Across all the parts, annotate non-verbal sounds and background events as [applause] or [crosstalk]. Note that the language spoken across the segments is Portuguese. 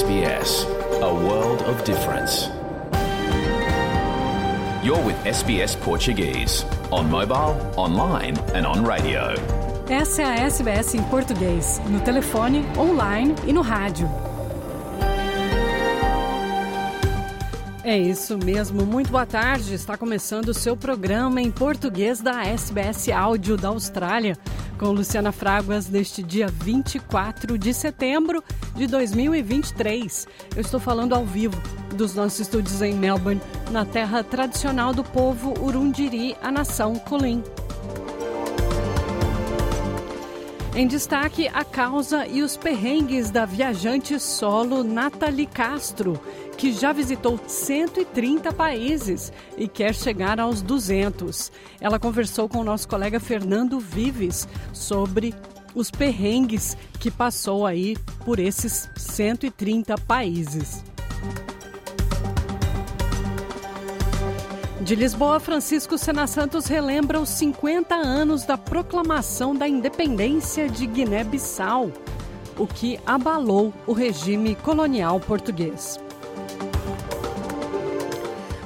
SBS, a world of difference. You're with SBS Portuguese, on mobile, online and on radio. Essa é a SBS em português, no telefone, online e no rádio. É isso mesmo, muito boa tarde. Está começando o seu programa em português da SBS Áudio da Austrália, com Luciana Fraguas neste dia 24 de setembro de 2023. Eu estou falando ao vivo dos nossos estúdios em Melbourne, na terra tradicional do povo Urundiri, a nação Kulin. Em destaque, a causa e os perrengues da viajante solo Nathalie Castro, que já visitou 130 países e quer chegar aos 200. Ela conversou com o nosso colega Fernando Vives sobre os perrengues que passou aí por esses 130 países. De Lisboa, Francisco Sena Santos relembra os 50 anos da proclamação da independência de Guiné-Bissau, o que abalou o regime colonial português.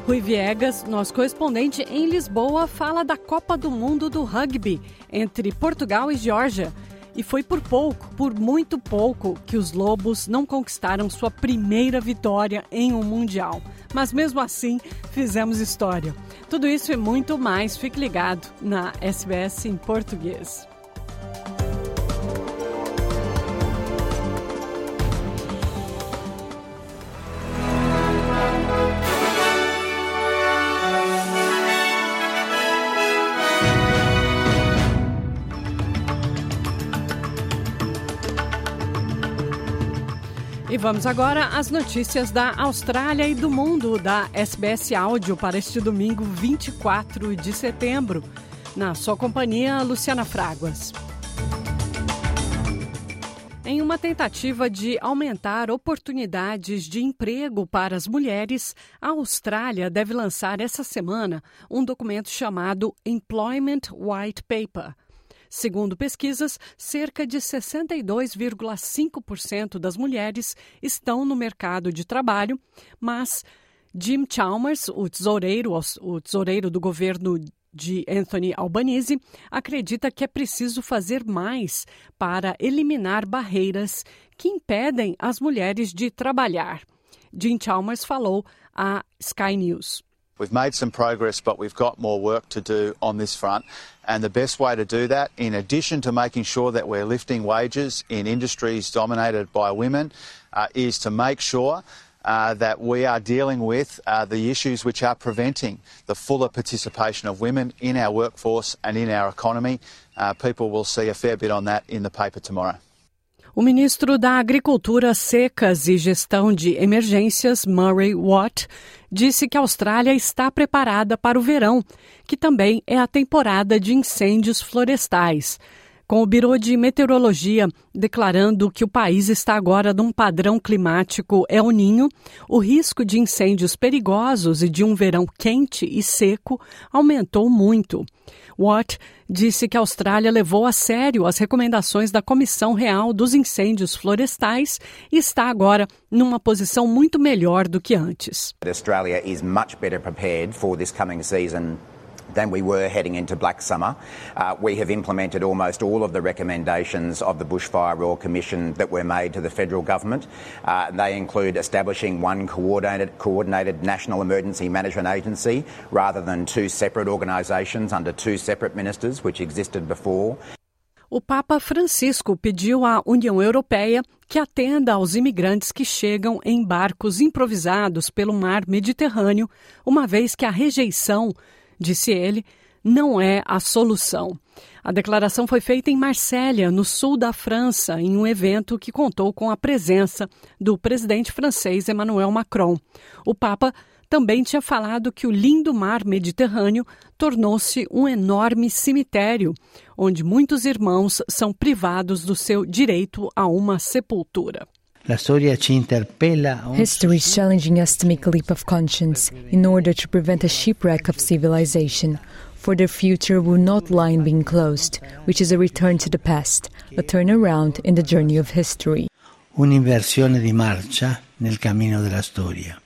Rui Viegas, nosso correspondente em Lisboa, fala da Copa do Mundo do Rugby entre Portugal e Geórgia. E foi por pouco, por muito pouco, que os Lobos não conquistaram sua primeira vitória em um Mundial. Mas mesmo assim, fizemos história. Tudo isso e muito mais, fique ligado na SBS em português. Vamos agora às notícias da Austrália e do mundo da SBS Áudio para este domingo 24 de setembro. Na sua companhia, Luciana Fraguas. Em uma tentativa de aumentar oportunidades de emprego para as mulheres, a Austrália deve lançar essa semana um documento chamado Employment White Paper. Segundo pesquisas, cerca de 62,5% das mulheres estão no mercado de trabalho, mas Jim Chalmers, o tesoureiro, o tesoureiro do governo de Anthony Albanese, acredita que é preciso fazer mais para eliminar barreiras que impedem as mulheres de trabalhar. Jim Chalmers falou à Sky News. We've made some progress, but we've got more work to do on this front. And the best way to do that, in addition to making sure that we're lifting wages in industries dominated by women, uh, is to make sure uh, that we are dealing with uh, the issues which are preventing the fuller participation of women in our workforce and in our economy. Uh, people will see a fair bit on that in the paper tomorrow. O ministro da Agricultura, Secas e Gestão de Emergências, Murray Watt, disse que a Austrália está preparada para o verão, que também é a temporada de incêndios florestais. Com o Biro de Meteorologia declarando que o país está agora num padrão climático El Ninho, o risco de incêndios perigosos e de um verão quente e seco aumentou muito. Watt disse que a Austrália levou a sério as recomendações da Comissão Real dos Incêndios Florestais e está agora numa posição muito melhor do que antes. Is much better prepared for this coming season than we were heading into Black Summer. Uh, we have implemented almost all of the recommendations of the Bushfire Royal Commission that were made to the federal government. Uh, they include establishing one coordinated, coordinated national emergency management agency rather than two separate organisations under two separate ministers, which existed before. O Papa Francisco pediu à União Europeia que atenda aos imigrantes que chegam em barcos improvisados pelo mar Mediterrâneo, uma vez que a rejeição disse ele, não é a solução. A declaração foi feita em Marsella, no sul da França, em um evento que contou com a presença do presidente francês Emmanuel Macron. O Papa também tinha falado que o lindo mar Mediterrâneo tornou-se um enorme cemitério, onde muitos irmãos são privados do seu direito a uma sepultura. History is challenging us to make a leap of conscience in order to prevent a shipwreck of civilization. For the future will not lie in being closed, which is a return to the past, a turnaround in the journey of history. Un'inversione di marcia nel cammino della storia.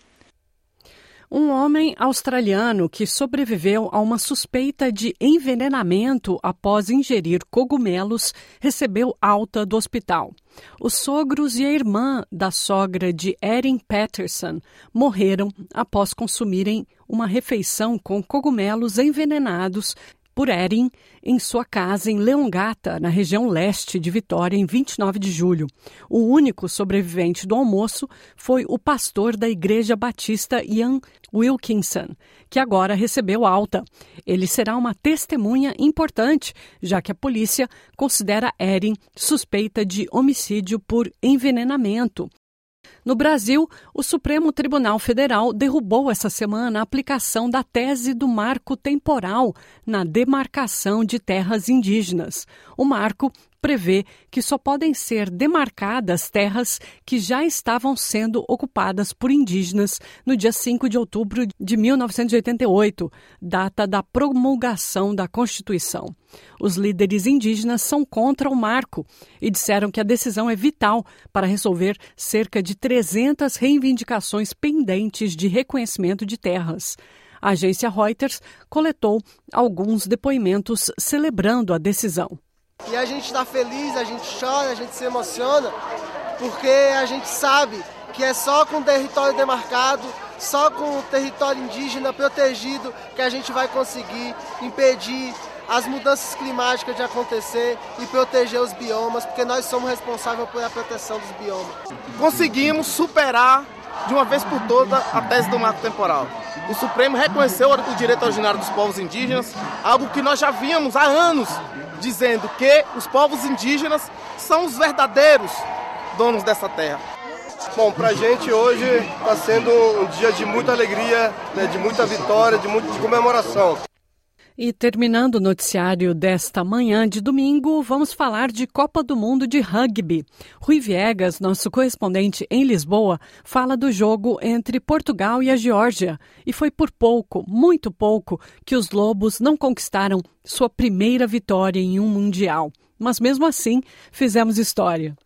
Um homem australiano que sobreviveu a uma suspeita de envenenamento após ingerir cogumelos recebeu alta do hospital. Os sogros e a irmã da sogra de Erin Patterson morreram após consumirem uma refeição com cogumelos envenenados por Erin em sua casa em Leongata, na região leste de Vitória, em 29 de julho. O único sobrevivente do almoço foi o pastor da Igreja Batista Ian Wilkinson, que agora recebeu alta. Ele será uma testemunha importante, já que a polícia considera Erin suspeita de homicídio por envenenamento. No Brasil, o Supremo Tribunal Federal derrubou essa semana a aplicação da tese do marco temporal na demarcação de terras indígenas. O marco prevê que só podem ser demarcadas terras que já estavam sendo ocupadas por indígenas no dia 5 de outubro de 1988, data da promulgação da Constituição. Os líderes indígenas são contra o marco e disseram que a decisão é vital para resolver cerca de 300 reivindicações pendentes de reconhecimento de terras. A agência Reuters coletou alguns depoimentos celebrando a decisão. E a gente está feliz, a gente chora, a gente se emociona, porque a gente sabe que é só com território demarcado, só com o território indígena protegido que a gente vai conseguir impedir as mudanças climáticas de acontecer e proteger os biomas, porque nós somos responsáveis pela proteção dos biomas. Conseguimos superar de uma vez por todas a tese do marco temporal. O Supremo reconheceu o direito originário dos povos indígenas, algo que nós já víamos há anos dizendo que os povos indígenas são os verdadeiros donos dessa terra. Bom, para a gente hoje está sendo um dia de muita alegria, né, de muita vitória, de, muito, de comemoração. E terminando o noticiário desta manhã de domingo, vamos falar de Copa do Mundo de Rugby. Rui Viegas, nosso correspondente em Lisboa, fala do jogo entre Portugal e a Geórgia. E foi por pouco, muito pouco, que os Lobos não conquistaram sua primeira vitória em um Mundial. Mas mesmo assim, fizemos história.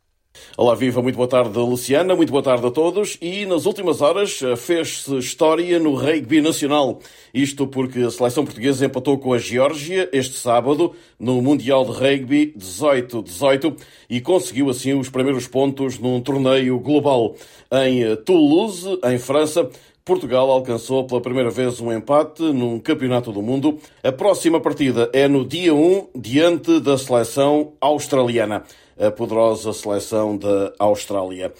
Olá, viva, muito boa tarde, Luciana, muito boa tarde a todos. E nas últimas horas eh, fez-se história no rugby nacional. Isto porque a seleção portuguesa empatou com a Geórgia este sábado no Mundial de Rugby 18-18 e conseguiu assim os primeiros pontos num torneio global. Em eh, Toulouse, em França, Portugal alcançou pela primeira vez um empate num campeonato do mundo. A próxima partida é no dia 1, diante da seleção australiana a poderosa seleção da Austrália.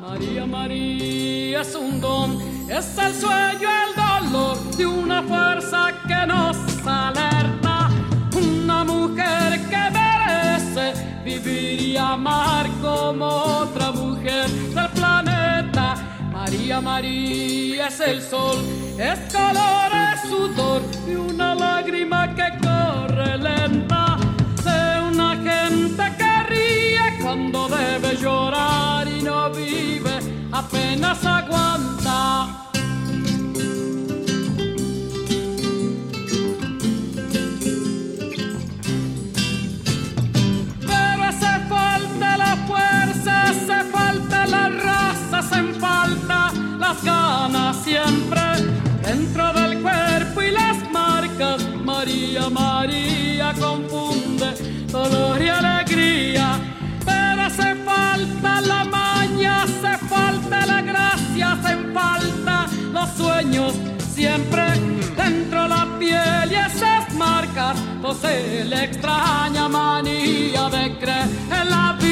María, María es un don, es el sueño, el dolor de una fuerza que nos alerta, una mujer que merece vivir y amar como del planeta María, María es el sol, es calor, es sudor y una lágrima que corre lenta de una gente que ríe cuando debe llorar y no vive, apenas aguanta. Ganas siempre dentro del cuerpo y las marcas. María, María confunde dolor y alegría. Pero hace falta la maña, hace falta la gracia, hacen falta los sueños siempre dentro la piel y esas marcas posee la extraña manía de creer en la vida.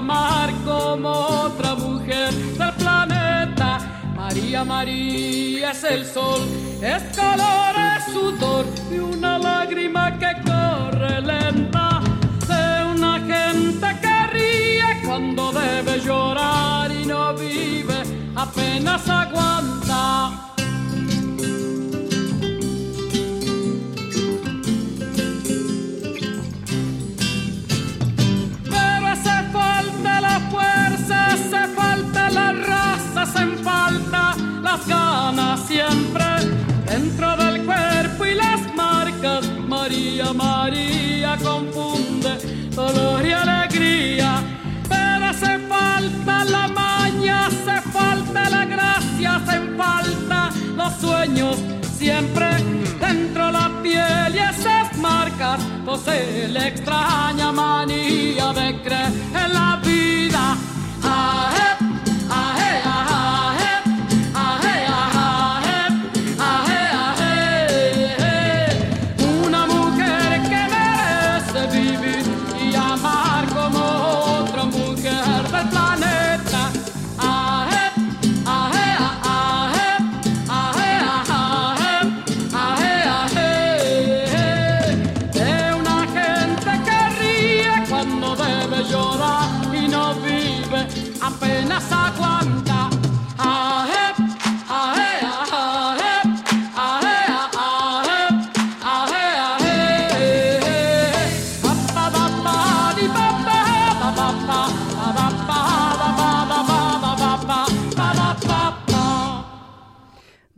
Amar como otra mujer del planeta. María, María es el sol, es color, es sudor y una lágrima que corre lenta de una gente que ríe cuando debe llorar y no vive, apenas aguanta. Las ganas siempre dentro del cuerpo y las marcas. María, María confunde dolor y alegría. Pero hace falta la maña, hace falta la gracia, hacen falta los sueños siempre dentro la piel y esas marcas posee la extraña manía de creer en la vida.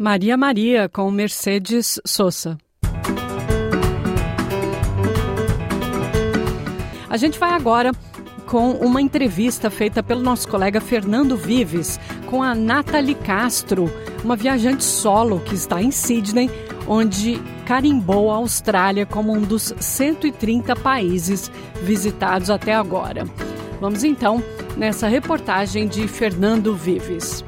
Maria Maria com Mercedes Sosa. A gente vai agora com uma entrevista feita pelo nosso colega Fernando Vives com a Nathalie Castro, uma viajante solo que está em Sydney, onde carimbou a Austrália como um dos 130 países visitados até agora. Vamos então nessa reportagem de Fernando Vives.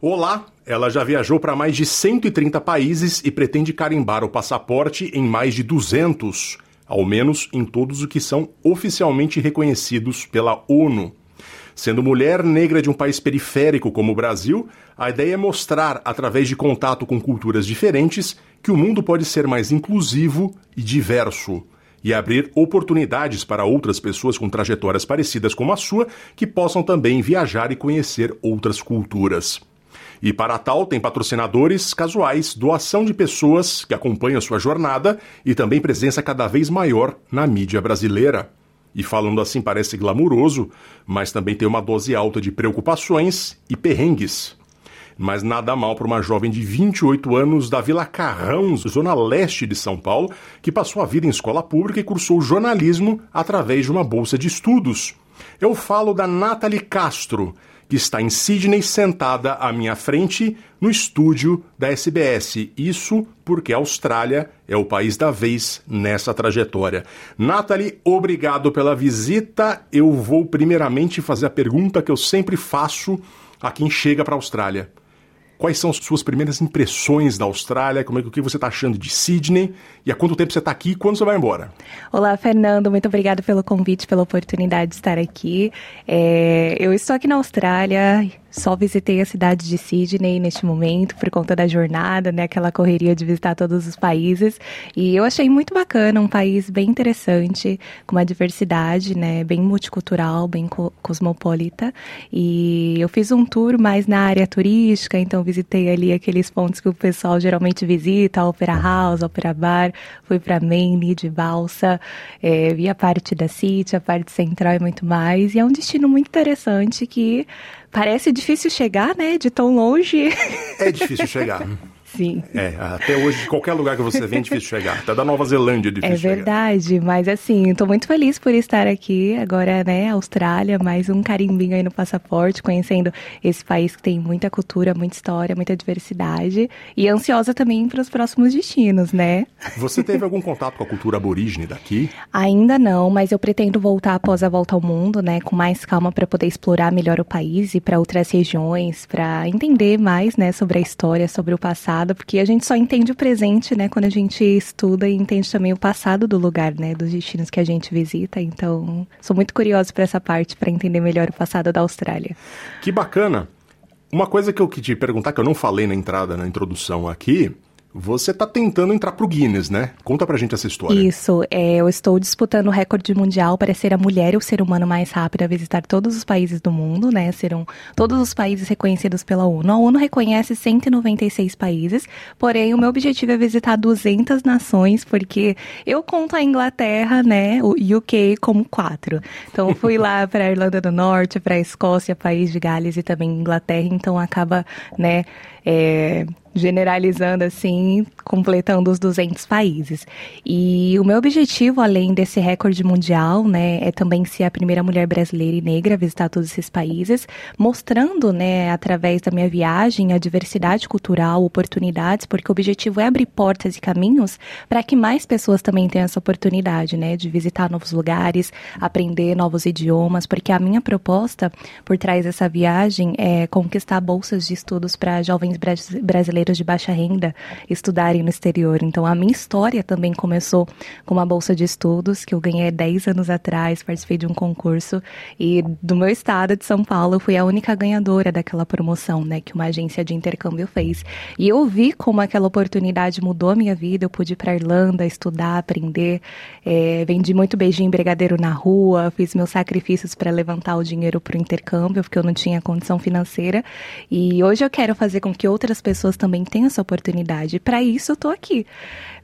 Olá, ela já viajou para mais de 130 países e pretende carimbar o passaporte em mais de 200, ao menos em todos os que são oficialmente reconhecidos pela ONU. Sendo mulher negra de um país periférico como o Brasil, a ideia é mostrar, através de contato com culturas diferentes, que o mundo pode ser mais inclusivo e diverso. E abrir oportunidades para outras pessoas com trajetórias parecidas como a sua que possam também viajar e conhecer outras culturas. E para tal, tem patrocinadores casuais, doação de pessoas que acompanham sua jornada e também presença cada vez maior na mídia brasileira. E falando assim parece glamuroso, mas também tem uma dose alta de preocupações e perrengues. Mas nada mal para uma jovem de 28 anos da Vila Carrão, zona leste de São Paulo, que passou a vida em escola pública e cursou jornalismo através de uma bolsa de estudos. Eu falo da Nathalie Castro, que está em Sydney sentada à minha frente no estúdio da SBS. Isso porque a Austrália é o país da vez nessa trajetória. Nathalie, obrigado pela visita. Eu vou primeiramente fazer a pergunta que eu sempre faço a quem chega para a Austrália. Quais são as suas primeiras impressões da Austrália? Como é que o que você está achando de Sydney? E há quanto tempo você está aqui e quando você vai embora? Olá, Fernando. Muito obrigada pelo convite, pela oportunidade de estar aqui. É, eu estou aqui na Austrália. Só visitei a cidade de Sydney neste momento por conta da jornada, né? Aquela correria de visitar todos os países. E eu achei muito bacana, um país bem interessante, com uma diversidade, né? Bem multicultural, bem co cosmopolita. E eu fiz um tour mais na área turística, então visitei ali aqueles pontos que o pessoal geralmente visita, a Opera House, a Opera Bar. Fui para Manly de balsa, é, vi a parte da City, a parte central e muito mais. E é um destino muito interessante que Parece difícil chegar, né? De tão longe. É difícil chegar. [laughs] Sim. É, até hoje, qualquer lugar que você vem é difícil chegar. Até da Nova Zelândia é difícil É chegar. verdade, mas assim, estou muito feliz por estar aqui. Agora, né, Austrália, mais um carimbinho aí no passaporte, conhecendo esse país que tem muita cultura, muita história, muita diversidade. E ansiosa também para os próximos destinos, né? Você teve algum contato com a cultura aborígene daqui? Ainda não, mas eu pretendo voltar após a volta ao mundo, né, com mais calma para poder explorar melhor o país e para outras regiões, para entender mais, né, sobre a história, sobre o passado passado, porque a gente só entende o presente, né, quando a gente estuda e entende também o passado do lugar, né, dos destinos que a gente visita. Então, sou muito curiosa para essa parte, para entender melhor o passado da Austrália. Que bacana. Uma coisa que eu queria te perguntar, que eu não falei na entrada, na introdução aqui, você está tentando entrar pro Guinness, né? Conta pra gente essa história. Isso, é, eu estou disputando o recorde mundial para ser a mulher e o ser humano mais rápido a visitar todos os países do mundo, né? Serão todos os países reconhecidos pela ONU. A ONU reconhece 196 países, porém o meu objetivo é visitar 200 nações, porque eu conto a Inglaterra, né, o UK como quatro. Então fui lá [laughs] para a Irlanda do Norte, para a Escócia, País de Gales e também Inglaterra, então acaba, né, é, generalizando assim, completando os 200 países. E o meu objetivo, além desse recorde mundial, né, é também ser a primeira mulher brasileira e negra a visitar todos esses países, mostrando, né, através da minha viagem, a diversidade cultural, oportunidades, porque o objetivo é abrir portas e caminhos para que mais pessoas também tenham essa oportunidade, né, de visitar novos lugares, aprender novos idiomas, porque a minha proposta por trás dessa viagem é conquistar bolsas de estudos para jovens brasileiros de baixa renda estudarem no exterior. Então, a minha história também começou com uma bolsa de estudos que eu ganhei 10 anos atrás, participei de um concurso e do meu estado de São Paulo eu fui a única ganhadora daquela promoção, né, que uma agência de intercâmbio fez. E eu vi como aquela oportunidade mudou a minha vida. Eu pude ir para Irlanda estudar, aprender, é, vendi muito beijinho brigadeiro na rua, fiz meus sacrifícios para levantar o dinheiro para o intercâmbio, porque eu não tinha condição financeira. E hoje eu quero fazer com que outras pessoas também tenham essa oportunidade. Para isso eu tô aqui,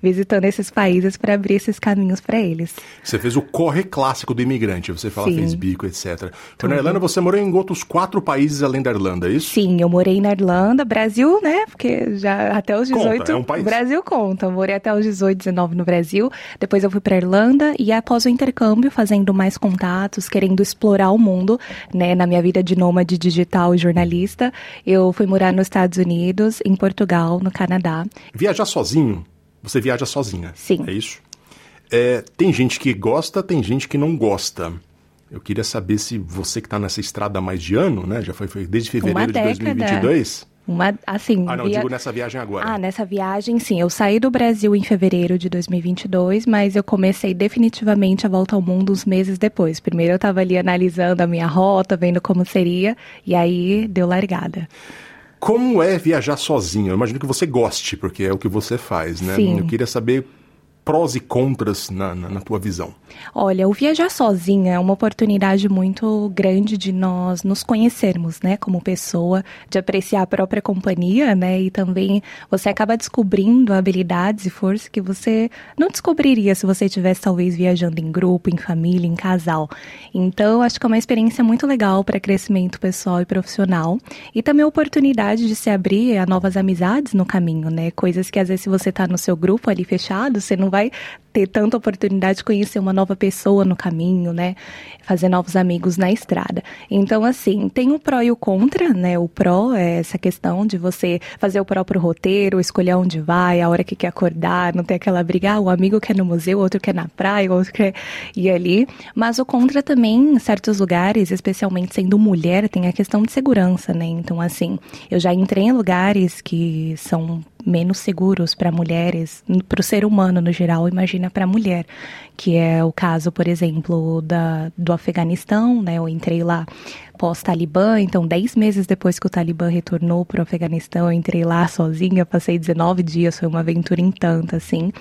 visitando esses países para abrir esses caminhos para eles. Você fez o corre clássico do imigrante, você fala, Sim. fez bico, etc. Então, na Irlanda, você morou em outros quatro países além da Irlanda, é isso? Sim, eu morei na Irlanda, Brasil, né? Porque já até os 18. Conta, é um país. Brasil conta. Eu morei até os 18, 19 no Brasil. Depois eu fui para Irlanda e após o intercâmbio, fazendo mais contatos, querendo explorar o mundo, né? Na minha vida de nômade digital e jornalista, eu fui morar nos Estados Unidos, em Portugal, no Canadá. Viajar sozinho você viaja sozinha. Sim. É isso? É, tem gente que gosta, tem gente que não gosta. Eu queria saber se você que está nessa estrada há mais de ano, né? Já foi, foi desde fevereiro de 2022. Uma, assim, ah, não, via... digo nessa viagem agora. Ah, nessa viagem, sim. Eu saí do Brasil em fevereiro de 2022, mas eu comecei definitivamente a volta ao mundo uns meses depois. Primeiro eu estava ali analisando a minha rota, vendo como seria, e aí deu largada. Como é viajar sozinho? Eu imagino que você goste, porque é o que você faz, né? Sim. Eu queria saber prós e contras na, na, na, tua visão? Olha, o viajar sozinha é uma oportunidade muito grande de nós nos conhecermos, né, como pessoa, de apreciar a própria companhia, né, e também você acaba descobrindo habilidades e forças que você não descobriria se você estivesse talvez viajando em grupo, em família, em casal. Então, acho que é uma experiência muito legal para crescimento pessoal e profissional e também a oportunidade de se abrir a novas amizades no caminho, né, coisas que às vezes se você está no seu grupo ali fechado, você não vai ter tanta oportunidade de conhecer uma nova pessoa no caminho, né? Fazer novos amigos na estrada. Então, assim, tem o pró e o contra, né? O pró é essa questão de você fazer o próprio roteiro, escolher onde vai, a hora que quer acordar, não ter aquela briga, ah, o amigo quer no museu, outro quer na praia, outro quer ir ali. Mas o contra também, em certos lugares, especialmente sendo mulher, tem a questão de segurança, né? Então, assim, eu já entrei em lugares que são menos seguros para mulheres, para o ser humano no geral, imagina para a mulher, que é o caso, por exemplo, da, do Afeganistão, né? Eu entrei lá pós-Talibã, então dez meses depois que o Talibã retornou para o Afeganistão, eu entrei lá sozinha, passei 19 dias, foi uma aventura em tanto, assim,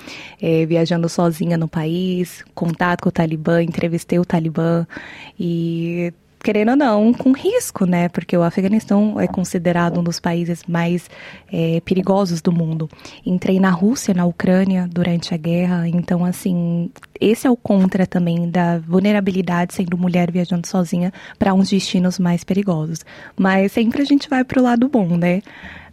é, viajando sozinha no país, contato com o Talibã, entrevistei o Talibã e querendo ou não, com risco, né? Porque o Afeganistão é considerado um dos países mais é, perigosos do mundo. Entrei na Rússia, na Ucrânia, durante a guerra, então, assim, esse é o contra também da vulnerabilidade sendo mulher viajando sozinha para uns destinos mais perigosos. Mas sempre a gente vai para o lado bom, né?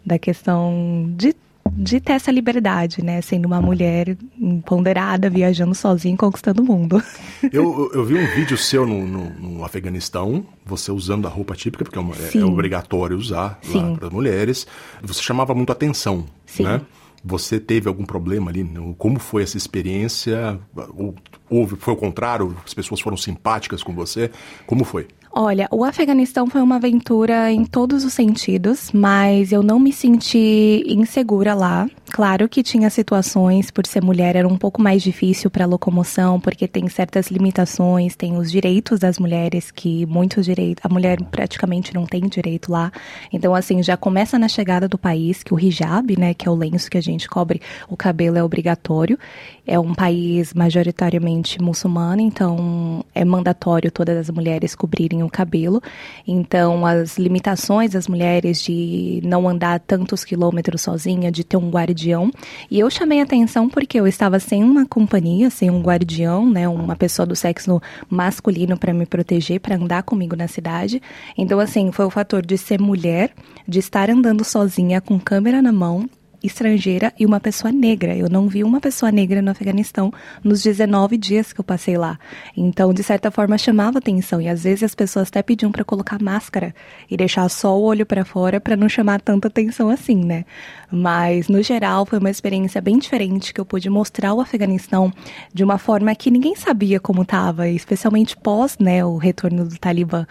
Da questão de de ter essa liberdade, né? Sendo uma mulher empoderada, viajando sozinha, conquistando o mundo. [laughs] Eu, eu vi um vídeo seu no, no, no Afeganistão, você usando a roupa típica, porque é, uma, é, é obrigatório usar lá para as mulheres. Você chamava muito atenção, Sim. né? Você teve algum problema ali? Como foi essa experiência? Ou, houve, foi o contrário? As pessoas foram simpáticas com você? Como foi? Olha, o Afeganistão foi uma aventura em todos os sentidos, mas eu não me senti insegura lá. Claro que tinha situações, por ser mulher, era um pouco mais difícil para locomoção, porque tem certas limitações, tem os direitos das mulheres, que muitos direitos, a mulher praticamente não tem direito lá. Então, assim, já começa na chegada do país, que o hijab, né, que é o lenço que a gente cobre o cabelo, é obrigatório. É um país majoritariamente muçulmano, então é mandatório todas as mulheres cobrirem o cabelo. Então, as limitações das mulheres de não andar tantos quilômetros sozinha, de ter um guardião. E eu chamei atenção porque eu estava sem uma companhia, sem um guardião, né, uma pessoa do sexo masculino para me proteger, para andar comigo na cidade. Então, assim, foi o fator de ser mulher, de estar andando sozinha com câmera na mão estrangeira e uma pessoa negra. Eu não vi uma pessoa negra no Afeganistão nos 19 dias que eu passei lá. Então, de certa forma, chamava atenção. E às vezes as pessoas até pediam para colocar máscara e deixar só o olho para fora para não chamar tanta atenção assim, né? Mas, no geral, foi uma experiência bem diferente que eu pude mostrar o Afeganistão de uma forma que ninguém sabia como estava, especialmente pós né, o retorno do Talibã.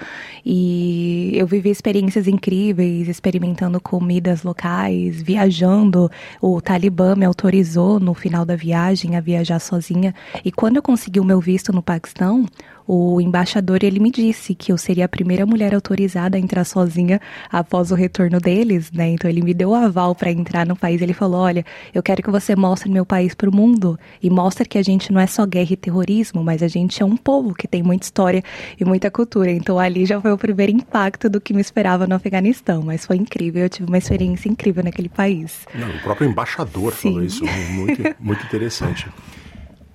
E eu vivi experiências incríveis, experimentando comidas locais, viajando. O Talibã me autorizou no final da viagem a viajar sozinha. E quando eu consegui o meu visto no Paquistão, o embaixador ele me disse que eu seria a primeira mulher autorizada a entrar sozinha após o retorno deles, né? Então ele me deu o aval para entrar no país. Ele falou: "Olha, eu quero que você mostre meu país para o mundo e mostre que a gente não é só guerra e terrorismo, mas a gente é um povo que tem muita história e muita cultura". Então ali já foi o primeiro impacto do que me esperava no Afeganistão, mas foi incrível. Eu tive uma experiência incrível naquele país. Não, o próprio embaixador Sim. falou isso, muito, muito interessante. [laughs]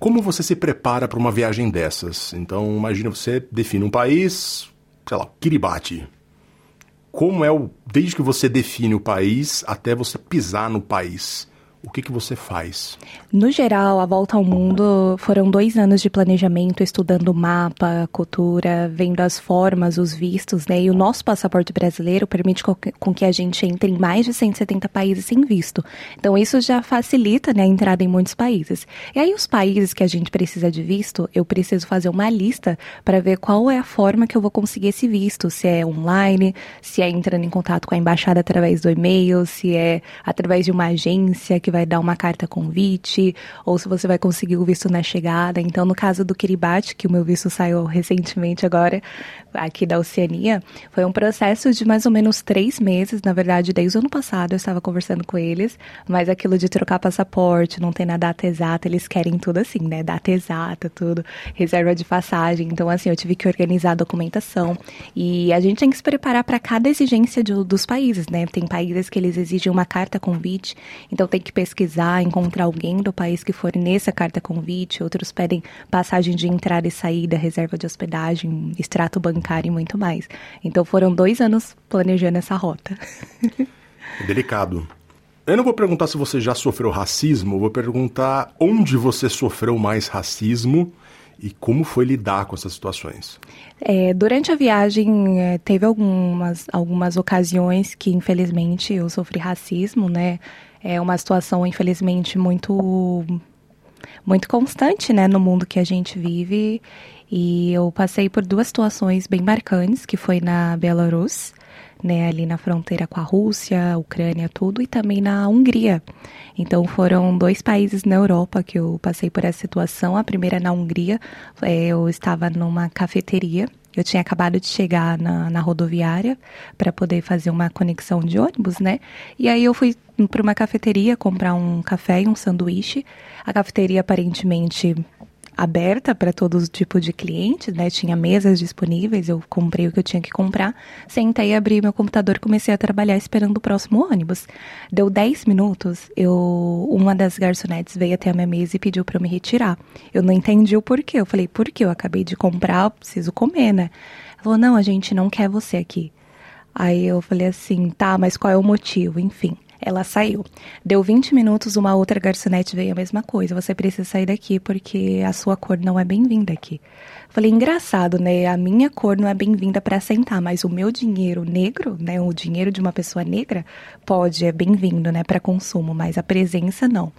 Como você se prepara para uma viagem dessas? Então, imagina você define um país, sei lá, Kiribati. Como é o desde que você define o país até você pisar no país? O que, que você faz? No geral, a volta ao mundo foram dois anos de planejamento, estudando o mapa, cultura, vendo as formas, os vistos, né? E o nosso passaporte brasileiro permite com que a gente entre em mais de 170 países sem visto. Então, isso já facilita né, a entrada em muitos países. E aí, os países que a gente precisa de visto, eu preciso fazer uma lista para ver qual é a forma que eu vou conseguir esse visto. Se é online, se é entrando em contato com a embaixada através do e-mail, se é através de uma agência que vai dar uma carta convite, ou se você vai conseguir o visto na chegada. Então, no caso do Kiribati, que o meu visto saiu recentemente agora, aqui da Oceania, foi um processo de mais ou menos três meses. Na verdade, desde o ano passado eu estava conversando com eles, mas aquilo de trocar passaporte, não tem na data exata, eles querem tudo assim, né? Data exata, tudo, reserva de passagem. Então, assim, eu tive que organizar a documentação. E a gente tem que se preparar para cada exigência de, dos países, né? Tem países que eles exigem uma carta convite, então tem que pesquisar, encontrar alguém do país que for nessa carta convite, outros pedem passagem de entrada e saída, reserva de hospedagem, extrato bancário e muito mais. Então foram dois anos planejando essa rota. [laughs] Delicado. Eu não vou perguntar se você já sofreu racismo, vou perguntar onde você sofreu mais racismo e como foi lidar com essas situações? É, durante a viagem, é, teve algumas, algumas ocasiões que, infelizmente, eu sofri racismo, né? É uma situação, infelizmente, muito muito constante, né, no mundo que a gente vive. E eu passei por duas situações bem marcantes, que foi na Belarus, né, ali na fronteira com a Rússia, Ucrânia, tudo, e também na Hungria. Então foram dois países na Europa que eu passei por essa situação. A primeira na Hungria, é, eu estava numa cafeteria eu tinha acabado de chegar na, na rodoviária para poder fazer uma conexão de ônibus, né? E aí eu fui para uma cafeteria comprar um café e um sanduíche. A cafeteria aparentemente aberta para todo tipo de clientes, né? Tinha mesas disponíveis, eu comprei o que eu tinha que comprar, sentei, abri meu computador, comecei a trabalhar esperando o próximo ônibus. Deu 10 minutos, eu uma das garçonetes veio até a minha mesa e pediu para eu me retirar. Eu não entendi o porquê. Eu falei: "Por quê? Eu acabei de comprar, preciso comer, né?" Ela falou: "Não, a gente não quer você aqui." Aí eu falei assim: "Tá, mas qual é o motivo?" Enfim. Ela saiu. Deu 20 minutos, uma outra garçonete veio a mesma coisa. Você precisa sair daqui porque a sua cor não é bem-vinda aqui. Falei, engraçado, né? A minha cor não é bem-vinda para sentar, mas o meu dinheiro negro, né? O dinheiro de uma pessoa negra pode, é bem-vindo, né? Para consumo, mas a presença não.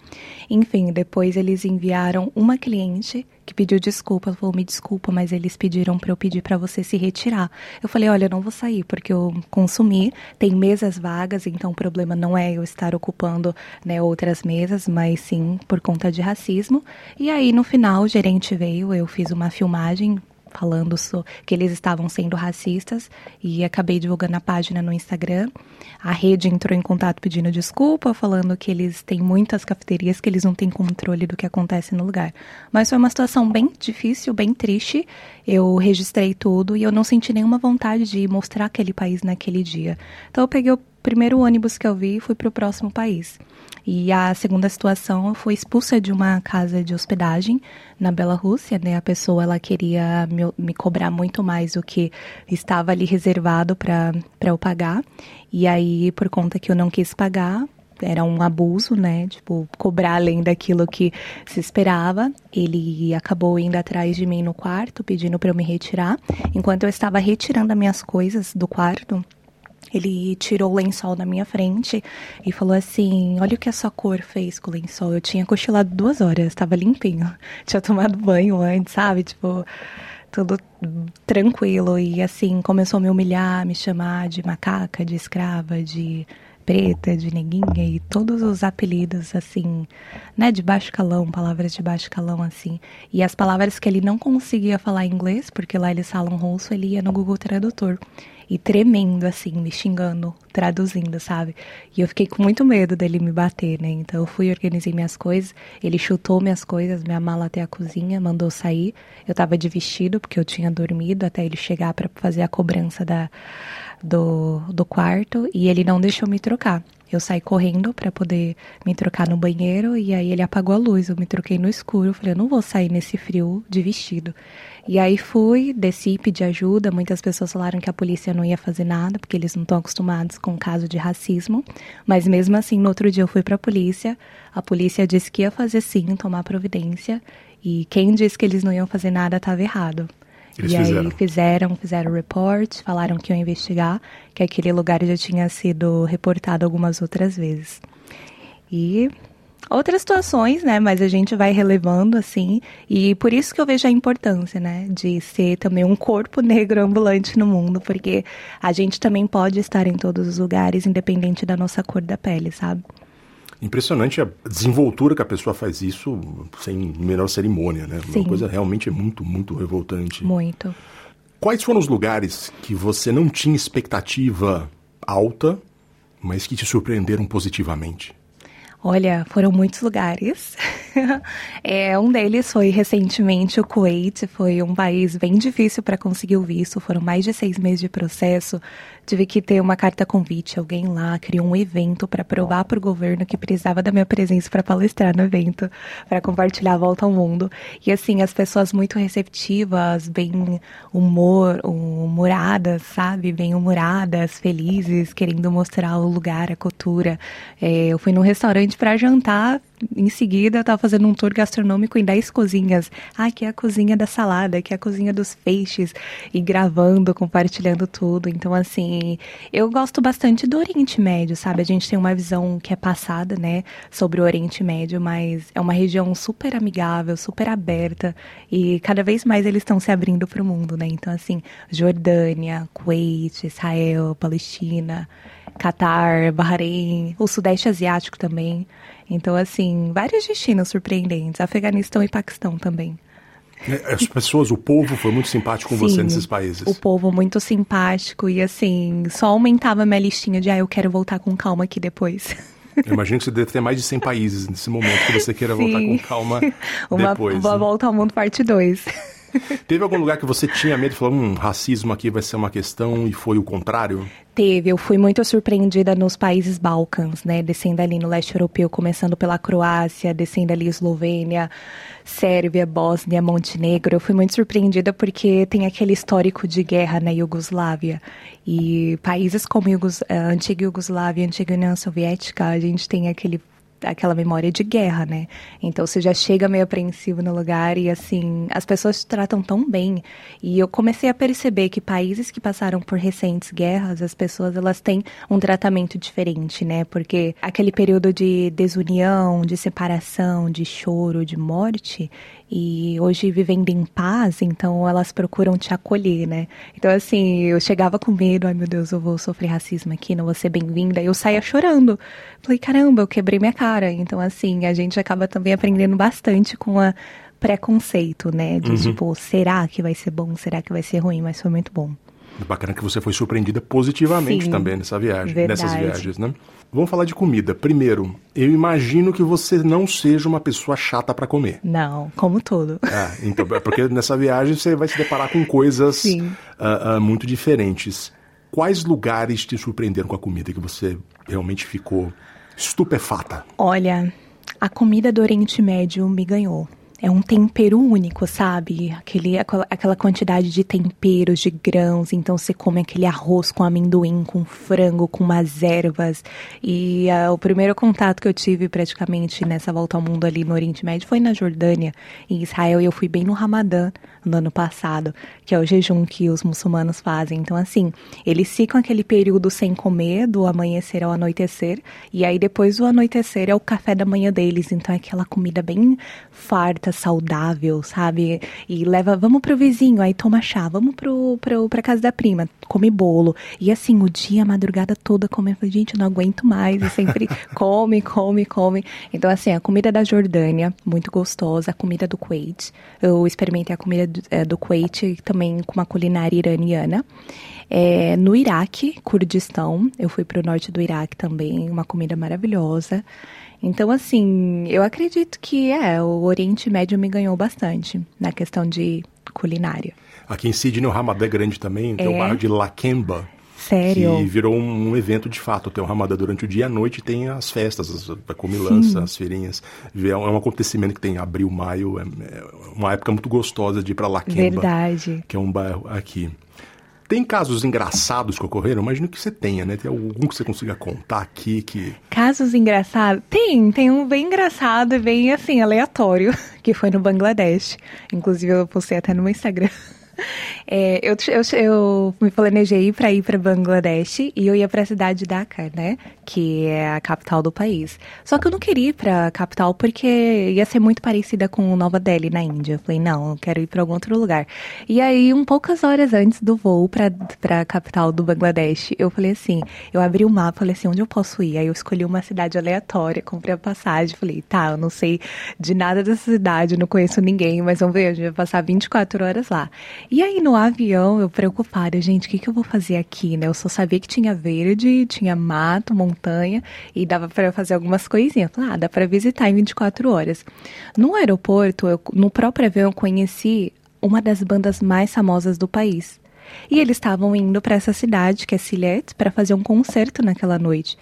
Enfim, depois eles enviaram uma cliente que pediu desculpa. Ela falou: me desculpa, mas eles pediram para eu pedir para você se retirar. Eu falei: olha, eu não vou sair porque eu consumi, tem mesas vagas, então o problema não é eu estar ocupando né, outras mesas, mas sim por conta de racismo. E aí no final o gerente veio, eu fiz uma filmagem falando que eles estavam sendo racistas e acabei divulgando a página no Instagram. A rede entrou em contato pedindo desculpa, falando que eles têm muitas cafeterias que eles não têm controle do que acontece no lugar. Mas foi uma situação bem difícil, bem triste. Eu registrei tudo e eu não senti nenhuma vontade de mostrar aquele país naquele dia. Então eu peguei o primeiro ônibus que eu vi e fui para o próximo país. E a segunda situação, eu fui expulsa de uma casa de hospedagem na Rússia, né? A pessoa ela queria me, me cobrar muito mais do que estava ali reservado para eu pagar. E aí, por conta que eu não quis pagar, era um abuso, né? Tipo, cobrar além daquilo que se esperava. Ele acabou indo atrás de mim no quarto, pedindo para eu me retirar. Enquanto eu estava retirando as minhas coisas do quarto, ele tirou o lençol da minha frente e falou assim: Olha o que a sua cor fez com o lençol. Eu tinha cochilado duas horas, estava limpinho. [laughs] Tinha tomado banho antes, sabe? Tipo, tudo tranquilo. E assim, começou a me humilhar, me chamar de macaca, de escrava, de preta, de neguinha e todos os apelidos, assim, né, de baixo calão, palavras de baixo calão, assim. E as palavras que ele não conseguia falar em inglês, porque lá eles falam russo, ele ia no Google Tradutor e tremendo, assim, me xingando, traduzindo, sabe? E eu fiquei com muito medo dele me bater, né? Então eu fui, organizei minhas coisas, ele chutou minhas coisas, minha mala até a cozinha, mandou sair. Eu tava de vestido, porque eu tinha dormido até ele chegar para fazer a cobrança da, do, do quarto, e ele não deixou me trocar. Eu saí correndo para poder me trocar no banheiro e aí ele apagou a luz. Eu me troquei no escuro. Eu falei, eu não vou sair nesse frio de vestido. E aí fui, desci, pedi ajuda. Muitas pessoas falaram que a polícia não ia fazer nada, porque eles não estão acostumados com o caso de racismo. Mas mesmo assim, no outro dia eu fui para a polícia. A polícia disse que ia fazer sim, tomar providência. E quem disse que eles não iam fazer nada estava errado. Eles e fizeram. aí fizeram, fizeram report, falaram que iam investigar, que aquele lugar já tinha sido reportado algumas outras vezes. E outras situações, né? Mas a gente vai relevando assim, e por isso que eu vejo a importância, né, de ser também um corpo [laughs] negro ambulante no mundo, porque a gente também pode estar em todos os lugares, independente da nossa cor da pele, sabe? Impressionante a desenvoltura que a pessoa faz isso sem menor cerimônia, né? Sim. Uma coisa realmente muito, muito revoltante. Muito. Quais foram os lugares que você não tinha expectativa alta, mas que te surpreenderam positivamente? Olha, foram muitos lugares. [laughs] é, um deles foi recentemente o Kuwait. Foi um país bem difícil para conseguir o visto. Foram mais de seis meses de processo. Tive que ter uma carta convite, alguém lá criou um evento para provar para o governo que precisava da minha presença para palestrar no evento, para compartilhar a volta ao mundo. E assim, as pessoas muito receptivas, bem humor, humoradas, sabe? Bem humoradas, felizes, querendo mostrar o lugar, a cultura. É, eu fui num restaurante para jantar, em seguida, eu estava fazendo um tour gastronômico em 10 cozinhas. Ah, aqui é a cozinha da salada, aqui é a cozinha dos peixes. E gravando, compartilhando tudo. Então, assim, eu gosto bastante do Oriente Médio, sabe? A gente tem uma visão que é passada, né, sobre o Oriente Médio, mas é uma região super amigável, super aberta. E cada vez mais eles estão se abrindo para o mundo, né? Então, assim, Jordânia, Kuwait, Israel, Palestina. Catar, Bahrein, o Sudeste Asiático também. Então, assim, vários destinos surpreendentes. Afeganistão e Paquistão também. É, as pessoas, o povo foi muito simpático com Sim, você nesses países. O povo muito simpático e assim, só aumentava minha listinha de ah, eu quero voltar com calma aqui depois. Eu imagino que você deve ter mais de 100 países nesse momento que você queira Sim. voltar com calma [laughs] uma, depois. Uma né? volta ao mundo parte 2. Teve algum lugar que você tinha medo e falou, hum, racismo aqui vai ser uma questão e foi o contrário? Teve, eu fui muito surpreendida nos países Balcãs, né? Descendo ali no leste europeu, começando pela Croácia, descendo ali Eslovênia, Sérvia, Bósnia, Montenegro. Eu fui muito surpreendida porque tem aquele histórico de guerra na Iugoslávia. E países como a antiga Iugoslávia, a antiga União Soviética, a gente tem aquele aquela memória de guerra, né? Então você já chega meio apreensivo no lugar e assim, as pessoas te tratam tão bem. E eu comecei a perceber que países que passaram por recentes guerras, as pessoas elas têm um tratamento diferente, né? Porque aquele período de desunião, de separação, de choro, de morte, e hoje vivendo em paz, então elas procuram te acolher, né? Então, assim, eu chegava com medo, ai meu Deus, eu vou sofrer racismo aqui, não vou ser bem-vinda. Eu saía chorando. Falei, caramba, eu quebrei minha cara. Então, assim, a gente acaba também aprendendo bastante com a preconceito, né? De uhum. tipo, será que vai ser bom? Será que vai ser ruim? Mas foi muito bom. Bacana que você foi surpreendida positivamente Sim, também nessa viagem, verdade. nessas viagens, né? Vamos falar de comida. Primeiro, eu imagino que você não seja uma pessoa chata para comer. Não, como todo. É, então, é porque nessa viagem você vai se deparar com coisas uh, uh, muito diferentes. Quais lugares te surpreenderam com a comida que você realmente ficou estupefata? Olha, a comida do Oriente Médio me ganhou é um tempero único, sabe? Aquele, aquela quantidade de temperos, de grãos. Então você come aquele arroz com amendoim, com frango, com umas ervas. E uh, o primeiro contato que eu tive praticamente nessa volta ao mundo ali no Oriente Médio foi na Jordânia, em Israel. E eu fui bem no Ramadã no ano passado, que é o jejum que os muçulmanos fazem. Então, assim, eles ficam aquele período sem comer, do amanhecer ao anoitecer. E aí depois do anoitecer é o café da manhã deles. Então é aquela comida bem farta saudável, sabe? E leva, vamos pro vizinho, aí toma chá, vamos pro, pro, pra casa da prima, come bolo. E assim, o dia, a madrugada toda comendo. Gente, eu não aguento mais. E sempre [laughs] come, come, come. Então, assim, a comida da Jordânia, muito gostosa. A comida do Kuwait. Eu experimentei a comida do, é, do Kuwait também com uma culinária iraniana. É, no Iraque, Kurdistão, eu fui para o norte do Iraque também, uma comida maravilhosa. Então, assim, eu acredito que é, o Oriente Médio me ganhou bastante na questão de culinária. Aqui em Sydney, o Ramadã é grande também, tem é. o bairro de Lakemba. Sério? Que virou um, um, evento de fato. Tem o Ramadã durante o dia e à noite tem as festas, a comilança, as feirinhas. É um acontecimento que tem abril, maio. É, é uma época muito gostosa de ir para Lakemba. Verdade. Que é um bairro aqui. Tem casos engraçados que ocorreram? Imagino que você tenha, né? Tem algum que você consiga contar aqui que. Casos engraçados? Tem, tem um bem engraçado e bem assim, aleatório, [laughs] que foi no Bangladesh. Inclusive, eu postei até no meu Instagram. É, eu, eu, eu, me planejei para ir para Bangladesh e eu ia para a cidade de Dhaka, né? Que é a capital do país. Só que eu não queria ir para a capital porque ia ser muito parecida com Nova Delhi na Índia. Eu falei, não, eu quero ir para algum outro lugar. E aí, um poucas horas antes do voo para a capital do Bangladesh, eu falei assim: eu abri o mapa, falei assim, onde eu posso ir? Aí eu escolhi uma cidade aleatória, comprei a passagem, falei, tá, eu não sei de nada dessa cidade, não conheço ninguém, mas vamos ver, a gente vai passar 24 horas lá. E aí no avião eu preocupada, gente, o que, que eu vou fazer aqui, né? Eu só sabia que tinha verde, tinha mato, montanha e dava para fazer algumas coisinhas. Falei, ah, dá para visitar em 24 horas. No aeroporto, eu, no próprio avião, eu conheci uma das bandas mais famosas do país. E eles estavam indo para essa cidade, que é Sylhet, para fazer um concerto naquela noite.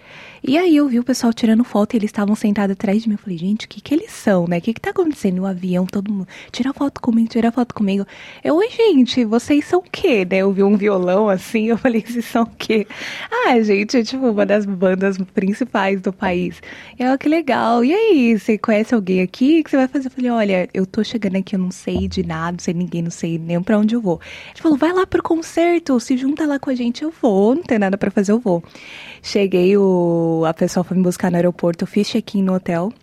E aí eu vi o pessoal tirando foto e eles estavam sentados atrás de mim. Eu falei, gente, o que que eles são, né? O que que tá acontecendo no avião? Todo mundo, tira foto comigo, tira foto comigo. Eu, oi, gente, vocês são o quê, né? Eu vi um violão assim, eu falei, vocês são o quê? Ah, gente, é tipo uma das bandas principais do país. E ela, que legal. E aí, você conhece alguém aqui? O que você vai fazer? Eu falei, olha, eu tô chegando aqui, eu não sei de nada, não sei ninguém, não sei nem pra onde eu vou. Ele falou, vai lá pro concerto, se junta lá com a gente, eu vou. Não tem nada para fazer, eu vou. Cheguei, o, a pessoa foi me buscar no aeroporto, eu fiz check-in no hotel.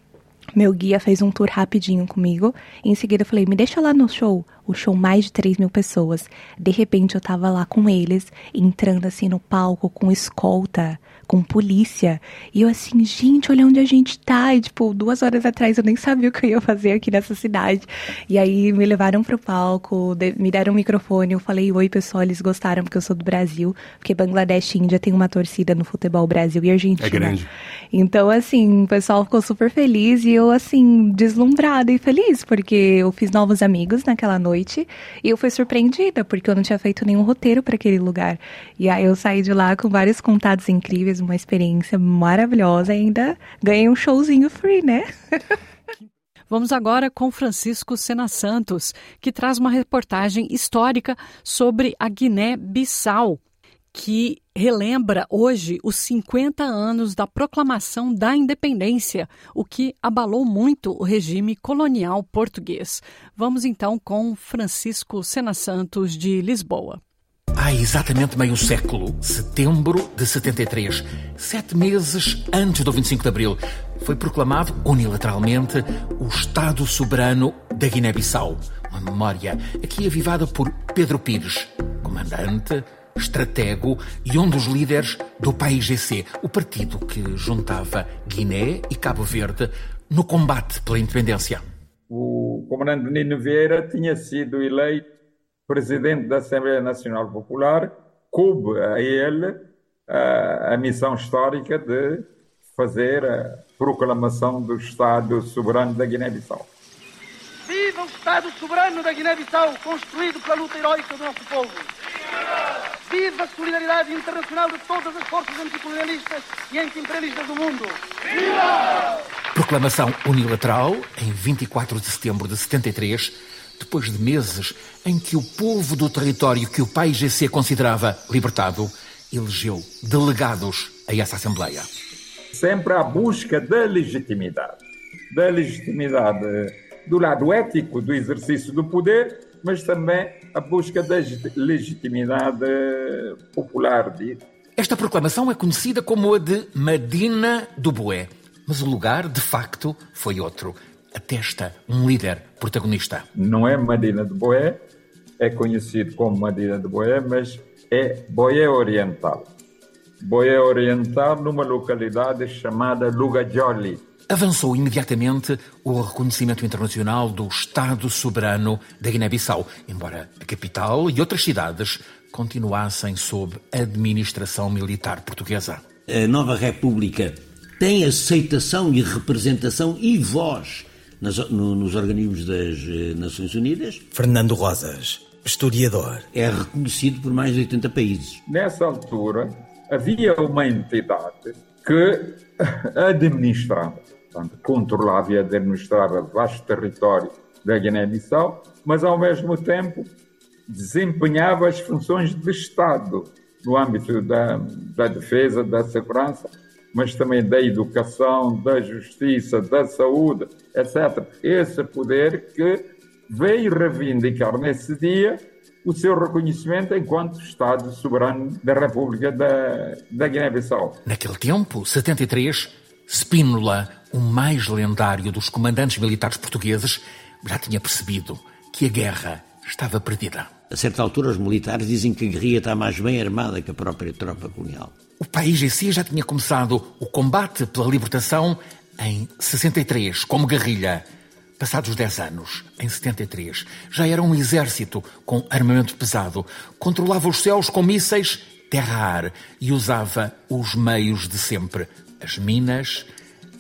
Meu guia fez um tour rapidinho comigo. Em seguida eu falei, me deixa lá no show. O show mais de 3 mil pessoas. De repente eu tava lá com eles, entrando assim no palco com escolta com polícia. E eu assim, gente, olha onde a gente tá. E, tipo, duas horas atrás eu nem sabia o que eu ia fazer aqui nessa cidade. E aí me levaram pro palco, me deram um microfone. Eu falei, oi, pessoal, eles gostaram porque eu sou do Brasil. Porque Bangladesh e Índia tem uma torcida no futebol Brasil e Argentina. É grande. Então, assim, o pessoal ficou super feliz e eu, assim, deslumbrada e feliz, porque eu fiz novos amigos naquela noite noite e eu fui surpreendida porque eu não tinha feito nenhum roteiro para aquele lugar. E aí eu saí de lá com vários contatos incríveis, uma experiência maravilhosa e ainda ganhei um showzinho free, né? [laughs] Vamos agora com Francisco Sena Santos, que traz uma reportagem histórica sobre a Guiné-Bissau, que relembra hoje os 50 anos da proclamação da independência, o que abalou muito o regime colonial português. Vamos então com Francisco Sena Santos, de Lisboa. Há exatamente meio século, setembro de 73, sete meses antes do 25 de abril, foi proclamado unilateralmente o Estado Soberano da Guiné-Bissau. Uma memória aqui avivada por Pedro Pires, comandante, estratego e um dos líderes do PAIGC, o partido que juntava Guiné e Cabo Verde no combate pela independência. O comandante Nino Vieira tinha sido eleito presidente da Assembleia Nacional Popular, coube a ele a, a missão histórica de fazer a proclamação do Estado soberano da Guiné-Bissau. Viva o Estado soberano da Guiné-Bissau, construído pela luta heroica do nosso povo! Viva a solidariedade internacional de todas as forças anticolonialistas e anti-imperialistas do mundo! Viva! Proclamação unilateral, em 24 de setembro de 73, depois de meses em que o povo do território que o pai GC considerava libertado elegeu delegados a essa Assembleia. Sempre à busca da legitimidade. Da legitimidade do lado ético do exercício do poder, mas também a busca da legitimidade popular. Esta proclamação é conhecida como a de Medina do Boé, mas o lugar, de facto, foi outro atesta um líder protagonista. Não é Medina de Boé, é conhecido como Medina de Boé, mas é Boé Oriental. Boé Oriental numa localidade chamada Lugajoli. Avançou imediatamente o reconhecimento internacional do Estado soberano da Guiné-Bissau, embora a capital e outras cidades continuassem sob administração militar portuguesa. A nova República tem aceitação e representação e voz nas, no, nos organismos das eh, Nações Unidas. Fernando Rosas, historiador. É reconhecido por mais de 80 países. Nessa altura, havia uma entidade que administrava, portanto, controlava e administrava vasto território da Guiné-Bissau, mas ao mesmo tempo desempenhava as funções de Estado no âmbito da, da defesa, da segurança mas também da educação, da justiça, da saúde, etc. Esse poder que veio reivindicar nesse dia o seu reconhecimento enquanto Estado soberano da República da, da Guiné-Bissau. Naquele tempo, 73, Spínola, o mais lendário dos comandantes militares portugueses, já tinha percebido que a guerra estava perdida. A certa altura, os militares dizem que a guerrilha está mais bem armada que a própria tropa colonial. O país em si já tinha começado o combate pela libertação em 63, como guerrilha. Passados 10 anos, em 73, já era um exército com armamento pesado, controlava os céus com mísseis terra-ar e usava os meios de sempre, as minas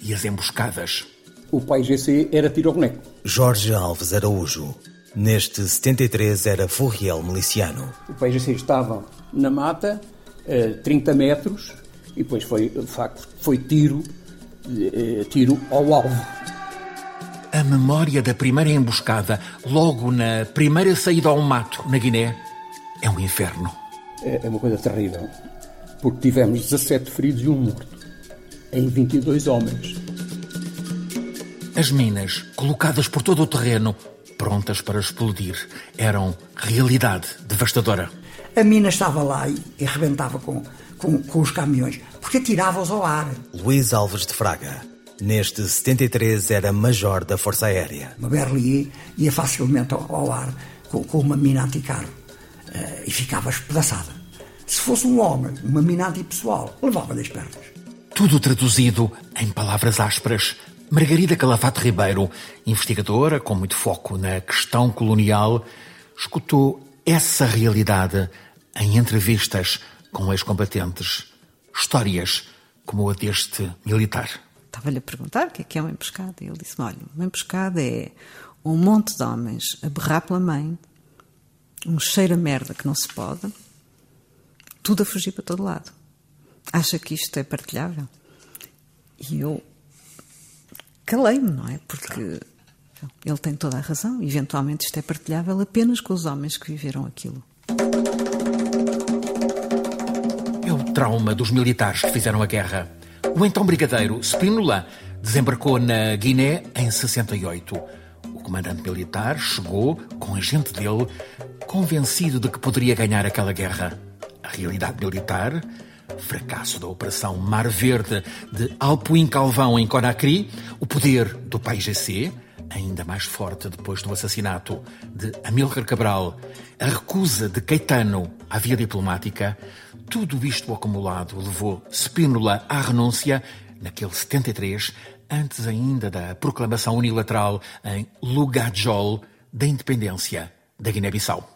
e as emboscadas. O país GC era tiro ao boneco. Jorge Alves Araújo. Neste 73 era Furriel miliciano. O país GC estava na mata, 30 eh, metros e depois foi, de facto, foi tiro, eh, tiro ao alvo. A memória da primeira emboscada, logo na primeira saída ao mato, na Guiné, é um inferno. É, é uma coisa terrível, porque tivemos 17 feridos e um morto, em 22 homens. As minas, colocadas por todo o terreno, prontas para explodir, eram realidade devastadora a mina estava lá e, e arrebentava com, com, com os caminhões, porque atirava-os ao ar. Luís Alves de Fraga. Neste 73 era major da Força Aérea. Uma Berlier ia facilmente ao, ao ar com, com, uma mina anticarro uh, e ficava espedaçada. Se fosse um homem, uma mina antipessoal, levava-lhe as pernas. Tudo traduzido em palavras ásperas. Margarida Calafate Ribeiro, investigadora com muito foco na questão colonial, escutou essa realidade em entrevistas com ex-combatentes, histórias como a deste militar. Estava-lhe a perguntar o que é que é uma emboscada. E ele disse: olha, uma emboscada é um monte de homens a berrar pela mãe, um cheiro a merda que não se pode, tudo a fugir para todo lado. Acha que isto é partilhável? E eu calei-me, não é? Porque ele tem toda a razão. Eventualmente isto é partilhável apenas com os homens que viveram aquilo. É o trauma dos militares que fizeram a guerra. O então brigadeiro Spínola desembarcou na Guiné em 68. O comandante militar chegou com a gente dele, convencido de que poderia ganhar aquela guerra. A realidade militar fracasso da Operação Mar Verde de Alpuim Calvão em Conakry, o poder do PAIGC, ainda mais forte depois do assassinato de Amílcar Cabral, a recusa de Caetano à via diplomática, tudo isto acumulado levou Spínola à renúncia naquele 73, antes ainda da proclamação unilateral em Lugajol da independência da Guiné-Bissau.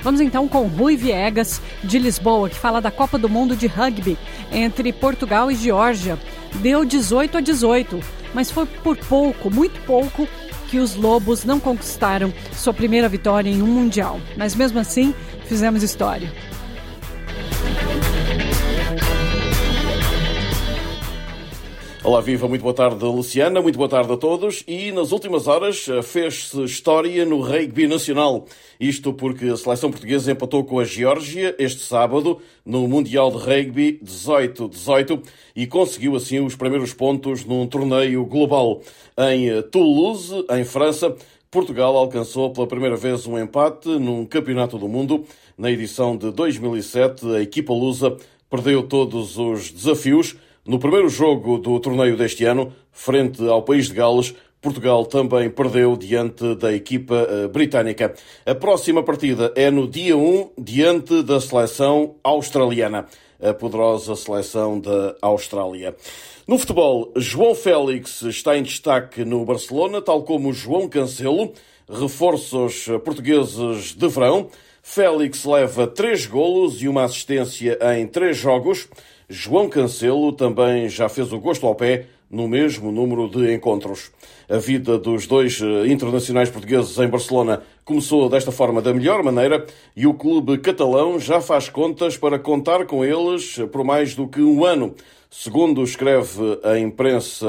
Vamos então com Rui Viegas, de Lisboa, que fala da Copa do Mundo de Rugby entre Portugal e Geórgia. Deu 18 a 18, mas foi por pouco, muito pouco, que os Lobos não conquistaram sua primeira vitória em um Mundial. Mas mesmo assim, fizemos história. Olá, viva, muito boa tarde, Luciana, muito boa tarde a todos. E nas últimas horas eh, fez-se história no rugby nacional. Isto porque a seleção portuguesa empatou com a Geórgia este sábado no Mundial de Rugby 18-18 e conseguiu assim os primeiros pontos num torneio global. Em eh, Toulouse, em França, Portugal alcançou pela primeira vez um empate num Campeonato do Mundo. Na edição de 2007, a equipa lusa perdeu todos os desafios no primeiro jogo do torneio deste ano, frente ao país de Gales, Portugal também perdeu diante da equipa eh, britânica. A próxima partida é no dia 1, diante da seleção australiana, a poderosa seleção da Austrália. No futebol, João Félix está em destaque no Barcelona, tal como João Cancelo, reforços portugueses de verão. Félix leva três golos e uma assistência em três jogos. João Cancelo também já fez o gosto ao pé no mesmo número de encontros. A vida dos dois eh, internacionais portugueses em Barcelona começou desta forma da melhor maneira e o clube catalão já faz contas para contar com eles por mais do que um ano. Segundo escreve a imprensa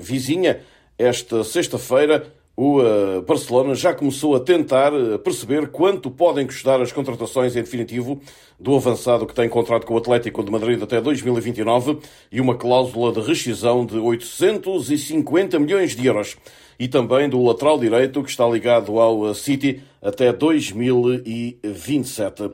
vizinha, esta sexta-feira o eh, Barcelona já começou a tentar eh, perceber quanto podem custar as contratações em definitivo do avançado que tem contrato com o Atlético de Madrid até 2029 e uma cláusula de rescisão de 850 milhões de euros. E também do lateral direito que está ligado ao City até 2027.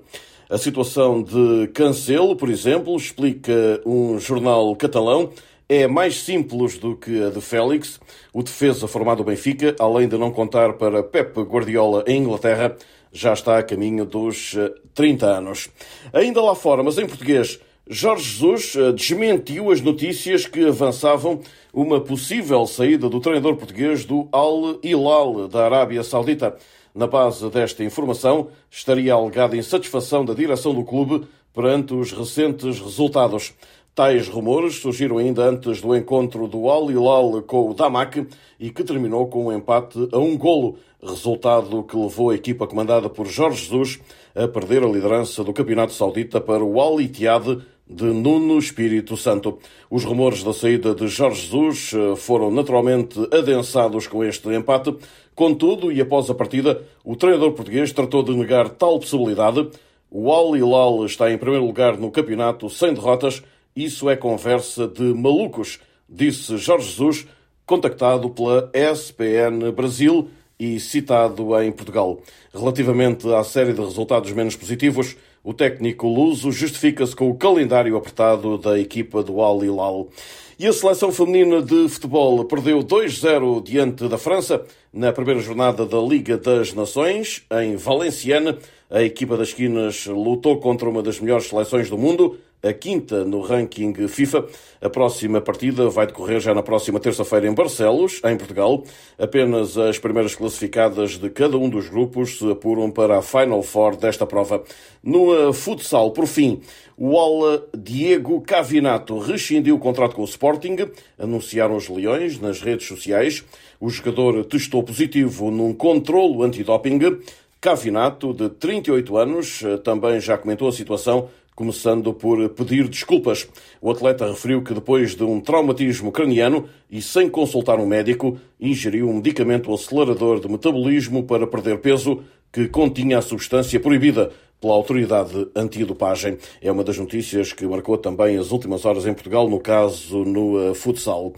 A situação de Cancelo, por exemplo, explica um jornal catalão é mais simples do que a de Félix. O defesa formado do Benfica, além de não contar para Pep Guardiola em Inglaterra, já está a caminho dos 30 eh, anos. Ainda lá fora, mas em português, Jorge Jesus eh, desmentiu as notícias que avançavam uma possível saída do treinador português do Al Hilal da Arábia Saudita. Na base desta informação, estaria alegada insatisfação da direção do clube perante os recentes resultados. Tais rumores surgiram ainda antes do encontro do Al Hilal com o Damak e que terminou com um empate a um golo, resultado que levou a equipa comandada por Jorge Jesus a perder a liderança do Campeonato Saudita para o Al Ittihad de Nuno Espírito Santo. Os rumores da saída de Jorge Jesus eh, foram naturalmente adensados com este empate. Contudo, e após a partida, o treinador português tratou de negar tal possibilidade. O Al Hilal está em primeiro lugar no campeonato sem derrotas isso é conversa de malucos, disse Jorge Jesus, contactado pela SPN Brasil e citado em Portugal. Relativamente à série de resultados menos positivos, o técnico luso justifica-se com o calendário apertado da equipa do Al Hilal. E a seleção feminina de futebol perdeu 2-0 diante da França na primeira jornada da Liga das Nações, em Valenciennes. A equipa das esquinas lutou contra uma das melhores seleções do mundo, a quinta no ranking FIFA. A próxima partida vai decorrer já na próxima terça-feira em Barcelos, em Portugal. Apenas as primeiras classificadas de cada um dos grupos se apuram para a Final Four desta prova. No futsal, por fim, o ala Diego Cavinato rescindiu o contrato com o Sport Sporting, anunciaram os Leões nas redes sociais. O jogador testou positivo num controlo antidoping. Cavinato, de 38 anos, também já comentou a situação começando por pedir desculpas. O atleta referiu que depois de um traumatismo craniano e sem consultar um médico, ingeriu um medicamento acelerador de metabolismo para perder peso que continha a substância proibida pela autoridade antidopagem. É uma das notícias que marcou também as últimas horas em Portugal, no caso no uh, futsal.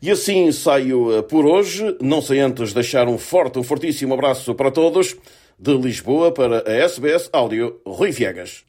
E assim saio uh, por hoje, não sei antes deixar um forte, um fortíssimo abraço para todos. De Lisboa para a SBS Áudio, Rui Viegas.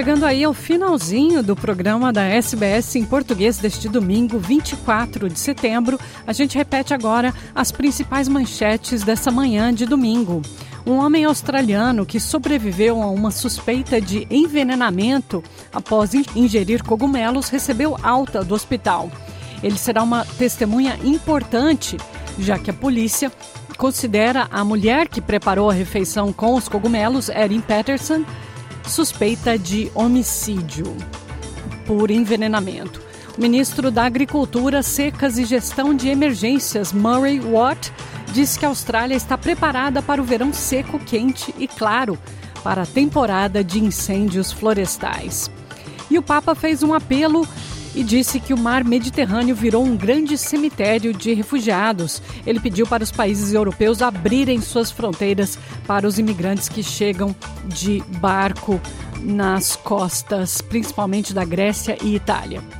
Chegando aí ao finalzinho do programa da SBS em português deste domingo, 24 de setembro, a gente repete agora as principais manchetes dessa manhã de domingo. Um homem australiano que sobreviveu a uma suspeita de envenenamento após ingerir cogumelos recebeu alta do hospital. Ele será uma testemunha importante, já que a polícia considera a mulher que preparou a refeição com os cogumelos, Erin Patterson, suspeita de homicídio por envenenamento. O ministro da Agricultura, Secas e Gestão de Emergências, Murray Watt, disse que a Austrália está preparada para o verão seco, quente e claro, para a temporada de incêndios florestais. E o Papa fez um apelo e disse que o mar Mediterrâneo virou um grande cemitério de refugiados. Ele pediu para os países europeus abrirem suas fronteiras para os imigrantes que chegam de barco nas costas, principalmente da Grécia e Itália.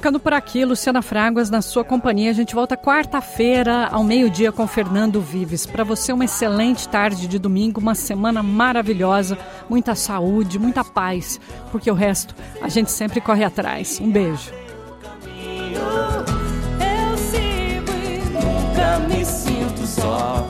Ficando por aqui, Luciana Fraguas, na sua companhia. A gente volta quarta-feira, ao meio-dia, com Fernando Vives. Para você, uma excelente tarde de domingo, uma semana maravilhosa, muita saúde, muita paz, porque o resto a gente sempre corre atrás. Um beijo. Eu sigo e nunca me sinto só.